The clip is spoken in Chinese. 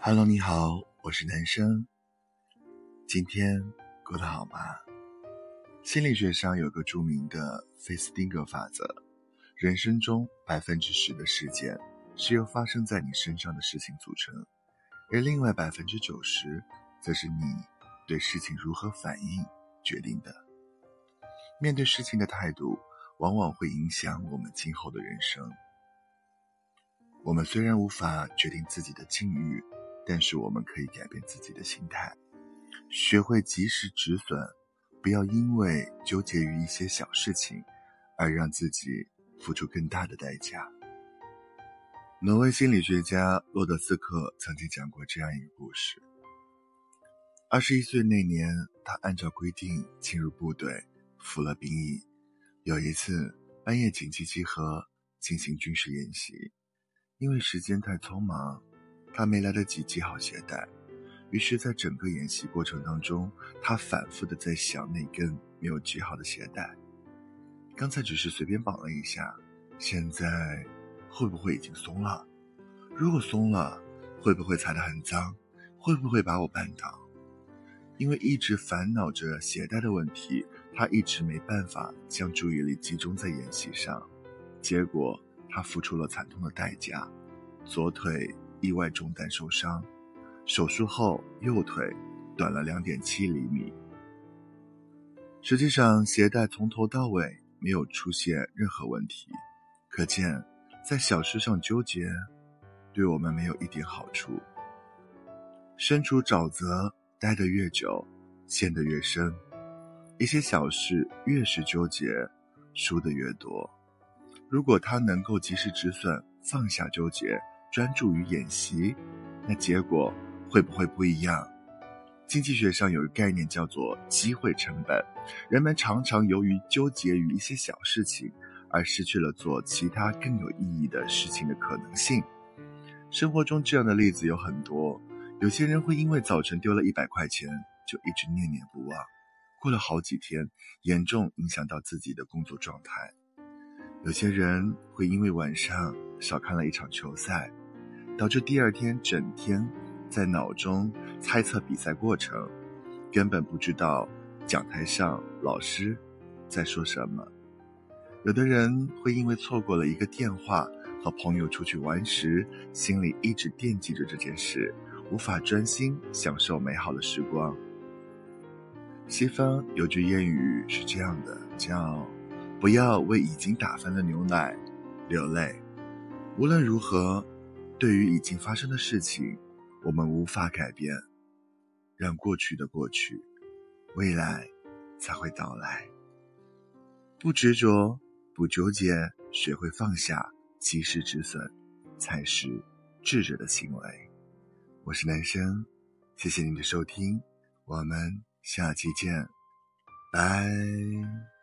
Hello，你好，我是男生。今天过得好吗？心理学上有个著名的费斯汀格法则：人生中百分之十的事件是由发生在你身上的事情组成，而另外百分之九十则是你对事情如何反应决定的。面对事情的态度，往往会影响我们今后的人生。我们虽然无法决定自己的境遇。但是我们可以改变自己的心态，学会及时止损，不要因为纠结于一些小事情，而让自己付出更大的代价。挪威心理学家洛德斯克曾经讲过这样一个故事：二十一岁那年，他按照规定进入部队，服了兵役。有一次半夜紧急集合进行军事演习，因为时间太匆忙。他没来得及系好鞋带，于是，在整个演习过程当中，他反复的在想那根没有系好的鞋带。刚才只是随便绑了一下，现在会不会已经松了？如果松了，会不会踩得很脏？会不会把我绊倒？因为一直烦恼着鞋带的问题，他一直没办法将注意力集中在演习上，结果他付出了惨痛的代价，左腿。意外中弹受伤，手术后右腿短了两点七厘米。实际上，鞋带从头到尾没有出现任何问题，可见在小事上纠结，对我们没有一点好处。身处沼泽待得越久，陷得越深。一些小事越是纠结，输得越多。如果他能够及时止损，放下纠结。专注于演习，那结果会不会不一样？经济学上有个概念叫做机会成本。人们常常由于纠结于一些小事情，而失去了做其他更有意义的事情的可能性。生活中这样的例子有很多。有些人会因为早晨丢了一百块钱，就一直念念不忘，过了好几天，严重影响到自己的工作状态。有些人会因为晚上少看了一场球赛。导致第二天整天在脑中猜测比赛过程，根本不知道讲台上老师在说什么。有的人会因为错过了一个电话和朋友出去玩时，心里一直惦记着这件事，无法专心享受美好的时光。西方有句谚语是这样的，叫“不要为已经打翻的牛奶流泪”。无论如何。对于已经发生的事情，我们无法改变，让过去的过去，未来才会到来。不执着，不纠结，学会放下，及时止损，才是智者的行为。我是男生，谢谢您的收听，我们下期见，拜。